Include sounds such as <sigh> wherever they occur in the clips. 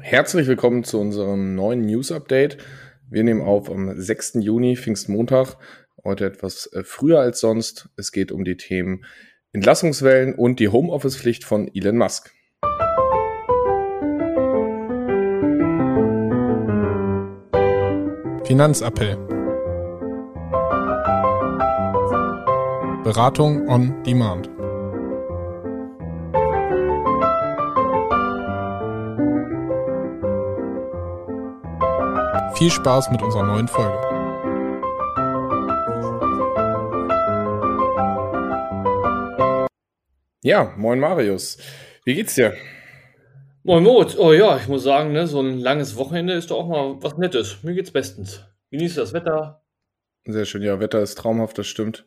Herzlich willkommen zu unserem neuen News Update. Wir nehmen auf am 6. Juni, Pfingstmontag, heute etwas äh, früher als sonst. Es geht um die Themen Entlassungswellen und die Homeoffice-Pflicht von Elon Musk. Finanzappell. Beratung on Demand. Viel Spaß mit unserer neuen Folge. Ja, moin Marius. Wie geht's dir? Moin Moritz. Oh ja, ich muss sagen, ne, so ein langes Wochenende ist doch auch mal was Nettes. Mir geht's bestens. Genieße das Wetter. Sehr schön. Ja, Wetter ist traumhaft, das stimmt.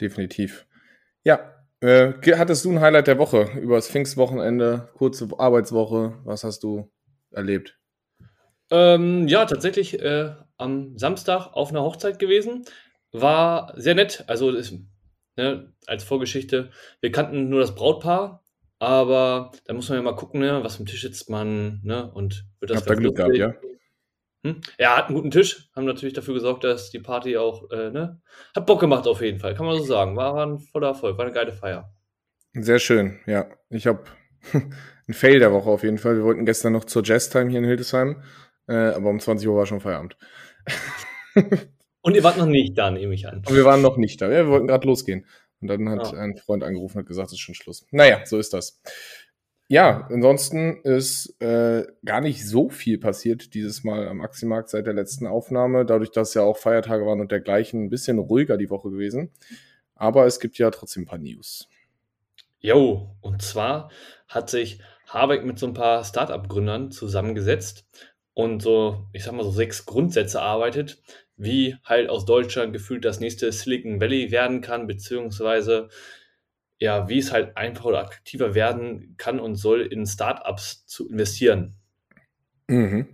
Definitiv. Ja, äh, hattest du ein Highlight der Woche über das Pfingstwochenende, kurze Arbeitswoche? Was hast du erlebt? Ähm, ja, tatsächlich äh, am Samstag auf einer Hochzeit gewesen. War sehr nett. Also ist, ne, als Vorgeschichte, wir kannten nur das Brautpaar, aber da muss man ja mal gucken, ne, was vom Tisch sitzt man, ne, und wird das Habt da Glück gehabt, ja? Hm? Er hat einen guten Tisch, haben natürlich dafür gesorgt, dass die Party auch, äh, ne, hat Bock gemacht auf jeden Fall, kann man so sagen. War, war ein voller Erfolg, war eine geile Feier. Sehr schön, ja. Ich habe <laughs> ein Fail der Woche auf jeden Fall. Wir wollten gestern noch zur Jazztime hier in Hildesheim äh, aber um 20 Uhr war schon Feierabend. <laughs> und ihr wart noch nicht da, nehme ich an. Und wir waren noch nicht da. Ja, wir wollten gerade losgehen. Und dann hat oh. ein Freund angerufen und gesagt, es ist schon Schluss. Naja, so ist das. Ja, ansonsten ist äh, gar nicht so viel passiert dieses Mal am Maximarkt seit der letzten Aufnahme. Dadurch, dass ja auch Feiertage waren und dergleichen, ein bisschen ruhiger die Woche gewesen. Aber es gibt ja trotzdem ein paar News. Jo, und zwar hat sich Habeck mit so ein paar Startup-Gründern zusammengesetzt und so, ich sag mal, so sechs Grundsätze arbeitet, wie halt aus Deutschland gefühlt das nächste Silicon Valley werden kann, beziehungsweise ja, wie es halt einfacher oder attraktiver werden kann und soll, in Startups zu investieren. Mhm.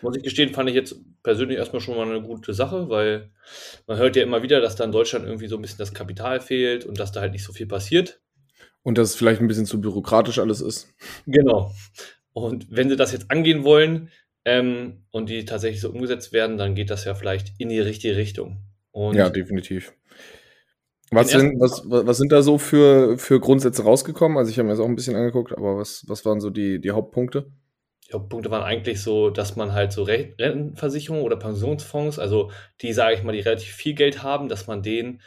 Muss ich gestehen, fand ich jetzt persönlich erstmal schon mal eine gute Sache, weil man hört ja immer wieder, dass da in Deutschland irgendwie so ein bisschen das Kapital fehlt und dass da halt nicht so viel passiert. Und dass es vielleicht ein bisschen zu bürokratisch alles ist. Genau. Und wenn sie das jetzt angehen wollen, ähm, und die tatsächlich so umgesetzt werden, dann geht das ja vielleicht in die richtige Richtung. Und ja, definitiv. Was sind, was, was sind da so für, für Grundsätze rausgekommen? Also ich habe mir das auch ein bisschen angeguckt, aber was, was waren so die, die Hauptpunkte? Die Hauptpunkte waren eigentlich so, dass man halt so Rentenversicherungen oder Pensionsfonds, also die, sage ich mal, die relativ viel Geld haben, dass man denen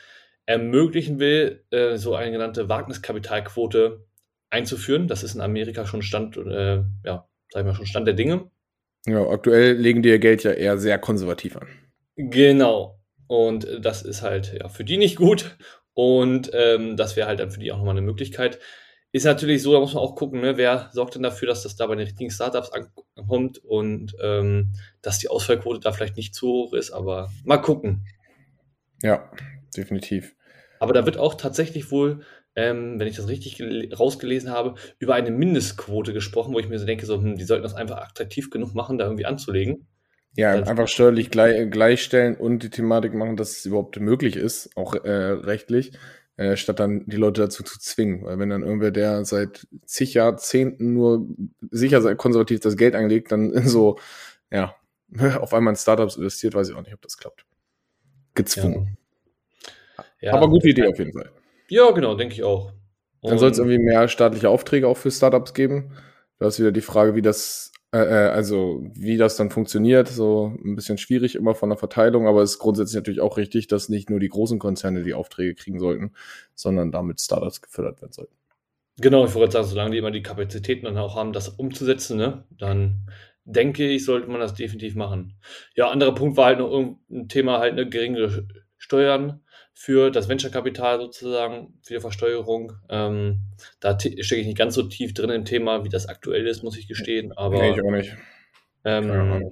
ermöglichen will, äh, so eine genannte Wagniskapitalquote einzuführen. Das ist in Amerika schon Stand, äh, ja, sag ich mal, schon Stand der Dinge. Ja, aktuell legen die ihr Geld ja eher sehr konservativ an. Genau. Und das ist halt ja für die nicht gut. Und ähm, das wäre halt dann für die auch nochmal eine Möglichkeit. Ist natürlich so, da muss man auch gucken, ne, wer sorgt denn dafür, dass das da bei den richtigen Startups ankommt und ähm, dass die Ausfallquote da vielleicht nicht zu hoch ist, aber mal gucken. Ja, definitiv. Aber da wird auch tatsächlich wohl ähm, wenn ich das richtig rausgelesen habe, über eine Mindestquote gesprochen, wo ich mir so denke, so, hm, die sollten das einfach attraktiv genug machen, da irgendwie anzulegen. Ja, das einfach steuerlich gleich, gleichstellen und die Thematik machen, dass es überhaupt möglich ist, auch äh, rechtlich, äh, statt dann die Leute dazu zu zwingen. Weil wenn dann irgendwer, der seit zig Jahrzehnten nur sicher konservativ das Geld anlegt, dann <laughs> so, ja, <laughs> auf einmal in Startups investiert, weiß ich auch nicht, ob das klappt. Gezwungen. Ja. Ja, Aber gute Idee auf jeden Fall. Ja, genau, denke ich auch. Dann soll es irgendwie mehr staatliche Aufträge auch für Startups geben. Da ist wieder die Frage, wie das, äh, äh, also wie das dann funktioniert. So ein bisschen schwierig immer von der Verteilung, aber es ist grundsätzlich natürlich auch richtig, dass nicht nur die großen Konzerne die Aufträge kriegen sollten, sondern damit Startups gefördert werden sollten. Genau, ich wollte sagen, solange die immer die Kapazitäten dann auch haben, das umzusetzen, ne, dann denke ich, sollte man das definitiv machen. Ja, anderer Punkt war halt noch ein Thema halt eine geringere Steuern für das Venture-Kapital sozusagen, für die Versteuerung. Ähm, da stecke ich nicht ganz so tief drin im Thema, wie das aktuell ist, muss ich gestehen. Aber, nee, ich auch nicht. Ähm,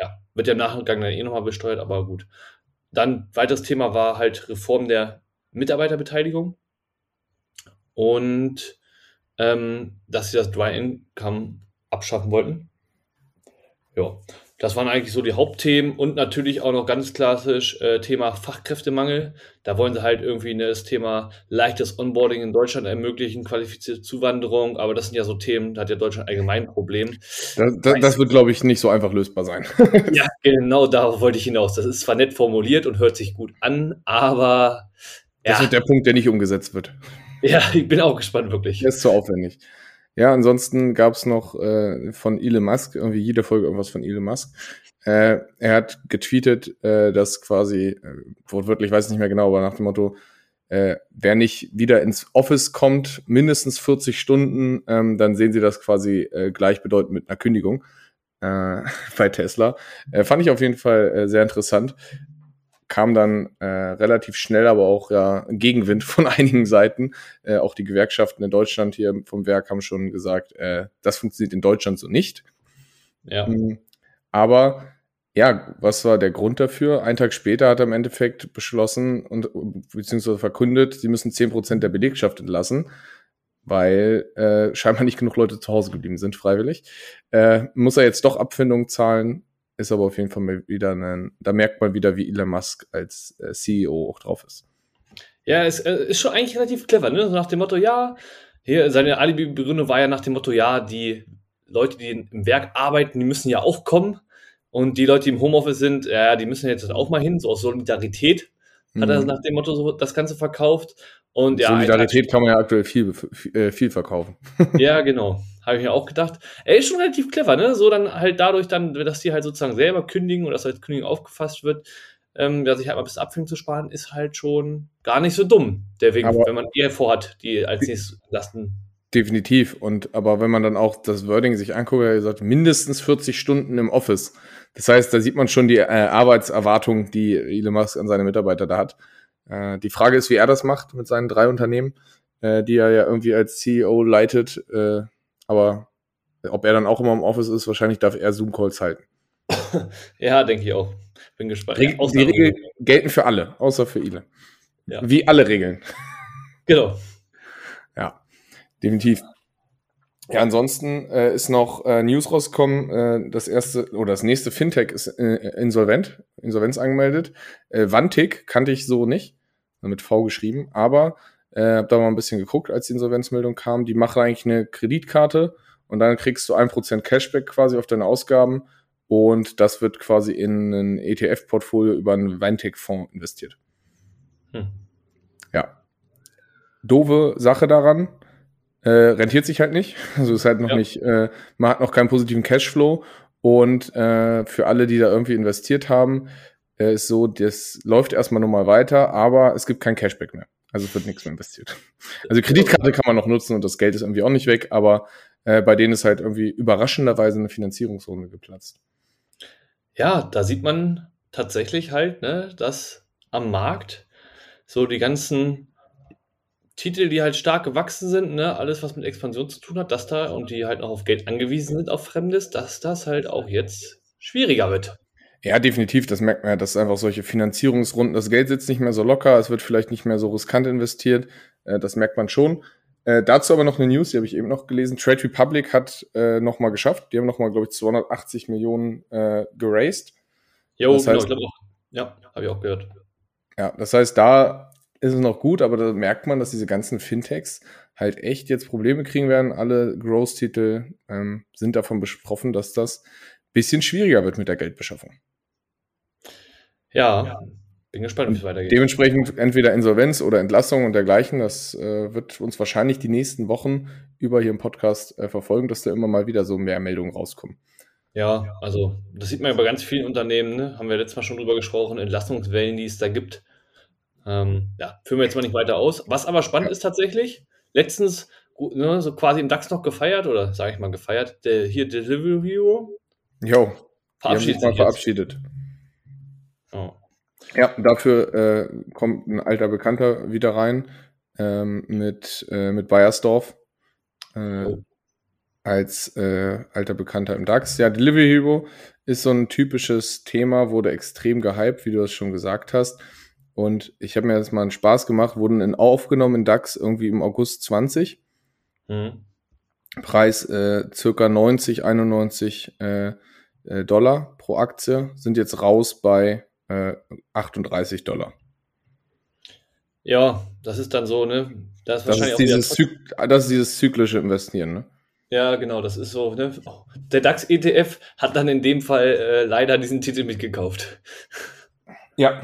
ja, wird ja im Nachgang dann eh nochmal besteuert, aber gut. Dann weiteres Thema war halt Reform der Mitarbeiterbeteiligung und ähm, dass sie das Dry Income abschaffen wollten. Ja, das waren eigentlich so die Hauptthemen und natürlich auch noch ganz klassisch äh, Thema Fachkräftemangel. Da wollen sie halt irgendwie ne, das Thema leichtes Onboarding in Deutschland ermöglichen, qualifizierte Zuwanderung, aber das sind ja so Themen, da hat ja Deutschland allgemein ein Problem. Das, das, das wird, glaube ich, nicht so einfach lösbar sein. <laughs> ja, genau darauf wollte ich hinaus. Das ist zwar nett formuliert und hört sich gut an, aber. Das ja. wird der Punkt, der nicht umgesetzt wird. Ja, ich bin auch gespannt, wirklich. Das ist zu aufwendig. Ja, ansonsten gab es noch äh, von Elon Musk, irgendwie jede Folge irgendwas von Elon Musk. Äh, er hat getweetet, äh, dass quasi, äh, wortwörtlich weiß ich nicht mehr genau, aber nach dem Motto, äh, wer nicht wieder ins Office kommt, mindestens 40 Stunden, ähm, dann sehen sie das quasi äh, gleichbedeutend mit einer Kündigung äh, <laughs> bei Tesla. Äh, fand ich auf jeden Fall äh, sehr interessant kam dann äh, relativ schnell aber auch ja, Gegenwind <laughs> von einigen Seiten. Äh, auch die Gewerkschaften in Deutschland hier vom Werk haben schon gesagt, äh, das funktioniert in Deutschland so nicht. Ja. Mhm. Aber ja, was war der Grund dafür? Ein Tag später hat er im Endeffekt beschlossen und beziehungsweise verkündet, sie müssen zehn Prozent der Belegschaft entlassen, weil äh, scheinbar nicht genug Leute zu Hause geblieben sind, freiwillig. Äh, muss er jetzt doch Abfindungen zahlen ist aber auf jeden Fall wieder ein, da merkt man wieder, wie Elon Musk als äh, CEO auch drauf ist. Ja, es äh, ist schon eigentlich relativ clever, ne? So nach dem Motto, ja, hier, seine Alibi-Begründung war ja nach dem Motto, ja, die Leute, die im Werk arbeiten, die müssen ja auch kommen. Und die Leute, die im Homeoffice sind, ja, die müssen jetzt auch mal hin, so aus Solidarität hat er mhm. nach dem Motto so das Ganze verkauft. Und ja, Solidarität kann man ja aktuell viel, viel, äh, viel verkaufen. Ja, <laughs> genau. Habe ich mir auch gedacht. Er ist schon relativ clever, ne? So dann halt dadurch dann, dass die halt sozusagen selber kündigen und dass als Kündigung aufgefasst wird, ähm, ja, sich halt mal bis Abfindung zu sparen, ist halt schon gar nicht so dumm. Der Weg, aber wenn man eher vorhat, die als nächstes lasten. Definitiv. Und aber wenn man dann auch das Wording sich anguckt, er sagt mindestens 40 Stunden im Office. Das heißt, da sieht man schon die äh, Arbeitserwartung, die Elon Musk an seine Mitarbeiter da hat. Äh, die Frage ist, wie er das macht mit seinen drei Unternehmen, äh, die er ja irgendwie als CEO leitet. Äh, aber ob er dann auch immer im Office ist, wahrscheinlich darf er Zoom-Calls halten. <laughs> ja, denke ich auch. Bin gespannt. Reg die Regeln gelten für alle, außer für Ile. Ja. Wie alle Regeln. <laughs> Genau. Ja, definitiv. Ja, ansonsten äh, ist noch äh, News rausgekommen, äh, das erste oder das nächste Fintech ist äh, insolvent, Insolvenz angemeldet. Äh, Vantik kannte ich so nicht, mit V geschrieben, aber äh, habe da mal ein bisschen geguckt, als die Insolvenzmeldung kam. Die machen eigentlich eine Kreditkarte und dann kriegst du ein Prozent Cashback quasi auf deine Ausgaben und das wird quasi in ein ETF-Portfolio über einen Vantik-Fonds investiert. Hm. Ja. Doofe Sache daran äh, rentiert sich halt nicht. <laughs> Also ist halt noch ja. nicht, äh, man hat noch keinen positiven Cashflow. Und äh, für alle, die da irgendwie investiert haben, äh, ist so, das läuft erstmal nochmal weiter, aber es gibt kein Cashback mehr. Also es wird nichts mehr investiert. Also Kreditkarte kann man noch nutzen und das Geld ist irgendwie auch nicht weg, aber äh, bei denen ist halt irgendwie überraschenderweise eine Finanzierungsrunde geplatzt. Ja, da sieht man tatsächlich halt, ne, dass am Markt so die ganzen Titel, die halt stark gewachsen sind, ne, alles was mit Expansion zu tun hat, dass da und die halt auch auf Geld angewiesen sind, auf Fremdes, dass das halt auch jetzt schwieriger wird. Ja, definitiv, das merkt man ja, dass einfach solche Finanzierungsrunden, das Geld sitzt nicht mehr so locker, es wird vielleicht nicht mehr so riskant investiert, äh, das merkt man schon. Äh, dazu aber noch eine News, die habe ich eben noch gelesen. Trade Republic hat äh, nochmal geschafft. Die haben nochmal, glaube ich, 280 Millionen äh, geraced. Jo, das genau, heißt, ich glaube auch. Ja, habe ich auch gehört. Ja, das heißt, da ist es noch gut, aber da merkt man, dass diese ganzen Fintechs halt echt jetzt Probleme kriegen werden. Alle Growth-Titel ähm, sind davon betroffen, dass das ein bisschen schwieriger wird mit der Geldbeschaffung. Ja, bin gespannt, wie es weitergeht. Dementsprechend entweder Insolvenz oder Entlassung und dergleichen. Das äh, wird uns wahrscheinlich die nächsten Wochen über hier im Podcast äh, verfolgen, dass da immer mal wieder so mehr Meldungen rauskommen. Ja, also das sieht man ja bei ganz vielen Unternehmen, ne? haben wir letztes Mal schon drüber gesprochen, Entlassungswellen, die es da gibt. Ähm, ja, führen wir jetzt mal nicht weiter aus. Was aber spannend ja. ist tatsächlich, letztens ne, so quasi im DAX noch gefeiert, oder sage ich mal gefeiert, der hier Delivery Hero. Jo, verabschiedet sich verabschiedet. Oh. Ja, dafür äh, kommt ein alter Bekannter wieder rein ähm, mit, äh, mit Bayersdorf äh, oh. als äh, alter Bekannter im DAX. Ja, Delivery Hero ist so ein typisches Thema, wurde extrem gehypt, wie du das schon gesagt hast. Und ich habe mir jetzt mal einen Spaß gemacht, wurden in, aufgenommen in DAX irgendwie im August 20. Mhm. Preis äh, circa 90, 91 äh, äh, Dollar pro Aktie, sind jetzt raus bei äh, 38 Dollar. Ja, das ist dann so, ne? Das ist, das ist, dieses, das ist dieses zyklische Investieren, ne? Ja, genau, das ist so. Ne? Der DAX-ETF hat dann in dem Fall äh, leider diesen Titel mitgekauft. Ja,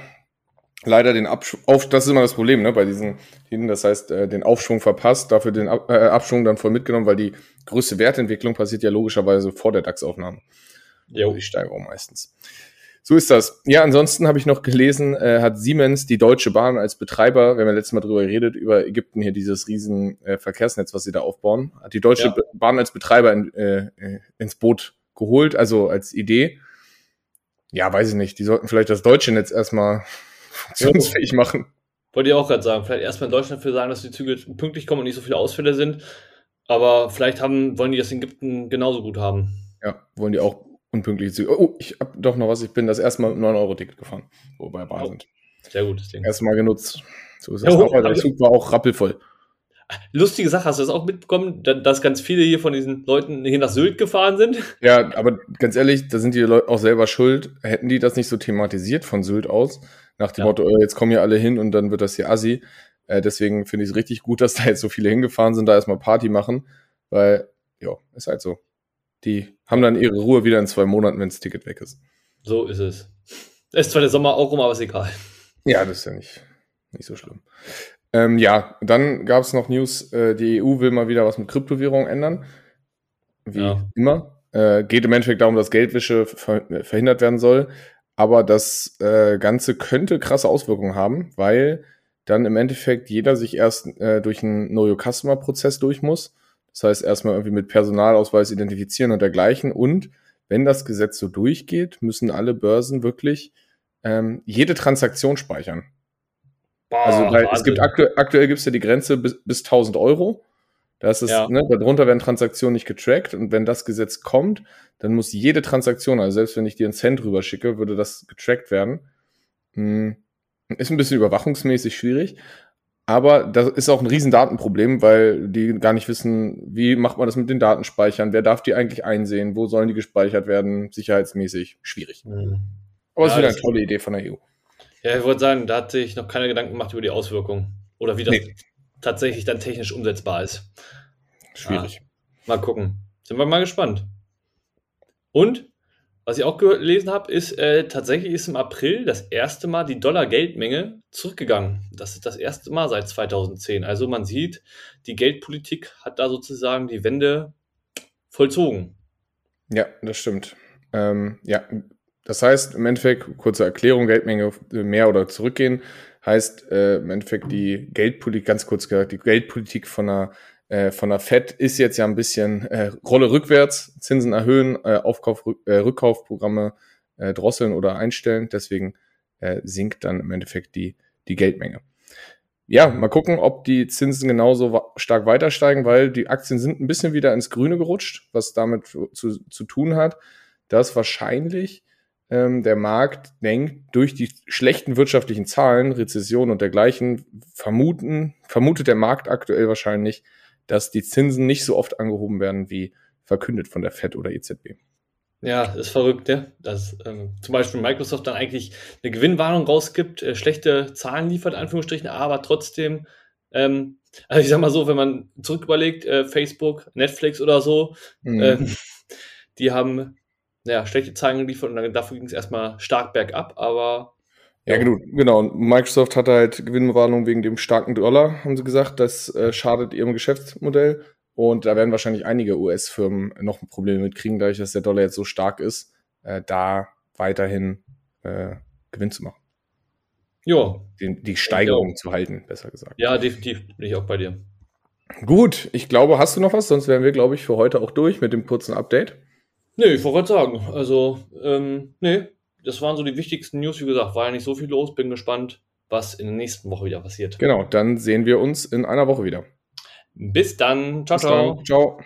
leider den Abschwung, auf, das ist immer das Problem, ne, bei diesen Titeln, das heißt, äh, den Aufschwung verpasst, dafür den Ab, äh, Abschwung dann voll mitgenommen, weil die größte Wertentwicklung passiert ja logischerweise vor der DAX-Aufnahme. Ja. Die Steigerung meistens. So ist das. Ja, ansonsten habe ich noch gelesen, äh, hat Siemens die Deutsche Bahn als Betreiber, wir haben ja letztes Mal drüber geredet, über Ägypten hier dieses riesen äh, Verkehrsnetz, was sie da aufbauen, hat die Deutsche ja. Bahn als Betreiber in, äh, äh, ins Boot geholt, also als Idee. Ja, weiß ich nicht. Die sollten vielleicht das deutsche Netz erstmal <laughs> funktionsfähig machen. Wollte ich auch gerade sagen. Vielleicht erstmal in Deutschland für sagen, dass die Züge pünktlich kommen und nicht so viele Ausfälle sind. Aber vielleicht haben, wollen die das in Ägypten genauso gut haben. Ja, wollen die auch unpünktliche Züge. Oh, ich habe doch noch was. Ich bin das erste Mal mit 9-Euro-Ticket gefahren, wo wir bei Bahn oh, sind. Sehr gutes Ding. Erstmal genutzt. So ist das ja, auch, der Zug war auch rappelvoll. Lustige Sache, hast du das auch mitbekommen, dass ganz viele hier von diesen Leuten hier nach Sylt gefahren sind? Ja, aber ganz ehrlich, da sind die Leute auch selber schuld. Hätten die das nicht so thematisiert von Sylt aus, nach dem ja. Motto, äh, jetzt kommen hier alle hin und dann wird das hier assi. Äh, deswegen finde ich es richtig gut, dass da jetzt so viele hingefahren sind, da erstmal Party machen, weil, ja, ist halt so. Die haben dann ihre Ruhe wieder in zwei Monaten, wenn das Ticket weg ist. So ist es. Ist zwar der Sommer auch rum, aber ist egal. Ja, das ist ja nicht, nicht so schlimm. Ähm, ja, dann gab es noch News, äh, die EU will mal wieder was mit Kryptowährungen ändern. Wie ja. immer. Äh, geht im Endeffekt darum, dass Geldwäsche verhindert werden soll. Aber das äh, Ganze könnte krasse Auswirkungen haben, weil dann im Endeffekt jeder sich erst äh, durch einen Know Your Customer Prozess durch muss. Das heißt, erstmal irgendwie mit Personalausweis identifizieren und dergleichen. Und wenn das Gesetz so durchgeht, müssen alle Börsen wirklich ähm, jede Transaktion speichern. Boah, also weil es gibt aktu aktuell gibt es ja die Grenze bis, bis 1000 Euro. Das ist, ja. ne, darunter werden Transaktionen nicht getrackt und wenn das Gesetz kommt, dann muss jede Transaktion, also selbst wenn ich dir einen Cent rüber schicke, würde das getrackt werden. Hm, ist ein bisschen überwachungsmäßig schwierig, aber das ist auch ein riesen Datenproblem, weil die gar nicht wissen, wie macht man das mit den Datenspeichern, wer darf die eigentlich einsehen, wo sollen die gespeichert werden, sicherheitsmäßig schwierig. Mhm. Aber es ja, ist wieder eine tolle Idee von der EU. Ja, ich wollte sagen, da hat sich noch keine Gedanken gemacht über die Auswirkungen oder wie das nee. tatsächlich dann technisch umsetzbar ist. Schwierig. Ah, mal gucken. Sind wir mal gespannt. Und was ich auch gelesen habe, ist, äh, tatsächlich ist im April das erste Mal die Dollar-Geldmenge zurückgegangen. Das ist das erste Mal seit 2010. Also man sieht, die Geldpolitik hat da sozusagen die Wende vollzogen. Ja, das stimmt. Ähm, ja, das heißt im Endeffekt, kurze Erklärung, Geldmenge mehr oder zurückgehen, heißt äh, im Endeffekt die Geldpolitik, ganz kurz gesagt, die Geldpolitik von einer äh, von der Fed ist jetzt ja ein bisschen äh, Rolle rückwärts, Zinsen erhöhen, äh, Aufkauf, äh, Rückkaufprogramme äh, drosseln oder einstellen. Deswegen äh, sinkt dann im Endeffekt die, die Geldmenge. Ja, mal gucken, ob die Zinsen genauso stark weiter steigen, weil die Aktien sind ein bisschen wieder ins Grüne gerutscht, was damit zu, zu tun hat, dass wahrscheinlich ähm, der Markt denkt, durch die schlechten wirtschaftlichen Zahlen, Rezession und dergleichen, vermuten, vermutet der Markt aktuell wahrscheinlich, dass die Zinsen nicht so oft angehoben werden wie verkündet von der Fed oder EZB. Ja, ist verrückt, ne? Dass ähm, zum Beispiel Microsoft dann eigentlich eine Gewinnwarnung rausgibt, äh, schlechte Zahlen liefert, Anführungsstrichen, aber trotzdem, ähm, also ich sag mal so, wenn man zurück überlegt, äh, Facebook, Netflix oder so, mhm. äh, die haben ja, schlechte Zahlen geliefert und dann, dafür ging es erstmal stark bergab, aber ja, genau. genau. Microsoft hat halt Gewinnwarnung wegen dem starken Dollar, haben sie gesagt. Das äh, schadet ihrem Geschäftsmodell. Und da werden wahrscheinlich einige US-Firmen noch Probleme mitkriegen, dadurch, dass der Dollar jetzt so stark ist, äh, da weiterhin äh, Gewinn zu machen. Ja. Die, die Steigerung ja. zu halten, besser gesagt. Ja, definitiv bin ich auch bei dir. Gut, ich glaube, hast du noch was? Sonst wären wir, glaube ich, für heute auch durch mit dem kurzen Update. Nee, ich wollte sagen. Also, ähm, nee, das waren so die wichtigsten News. Wie gesagt, war ja nicht so viel los. Bin gespannt, was in der nächsten Woche wieder passiert. Genau, dann sehen wir uns in einer Woche wieder. Bis dann. Ciao, Bis ciao. Dann. Ciao.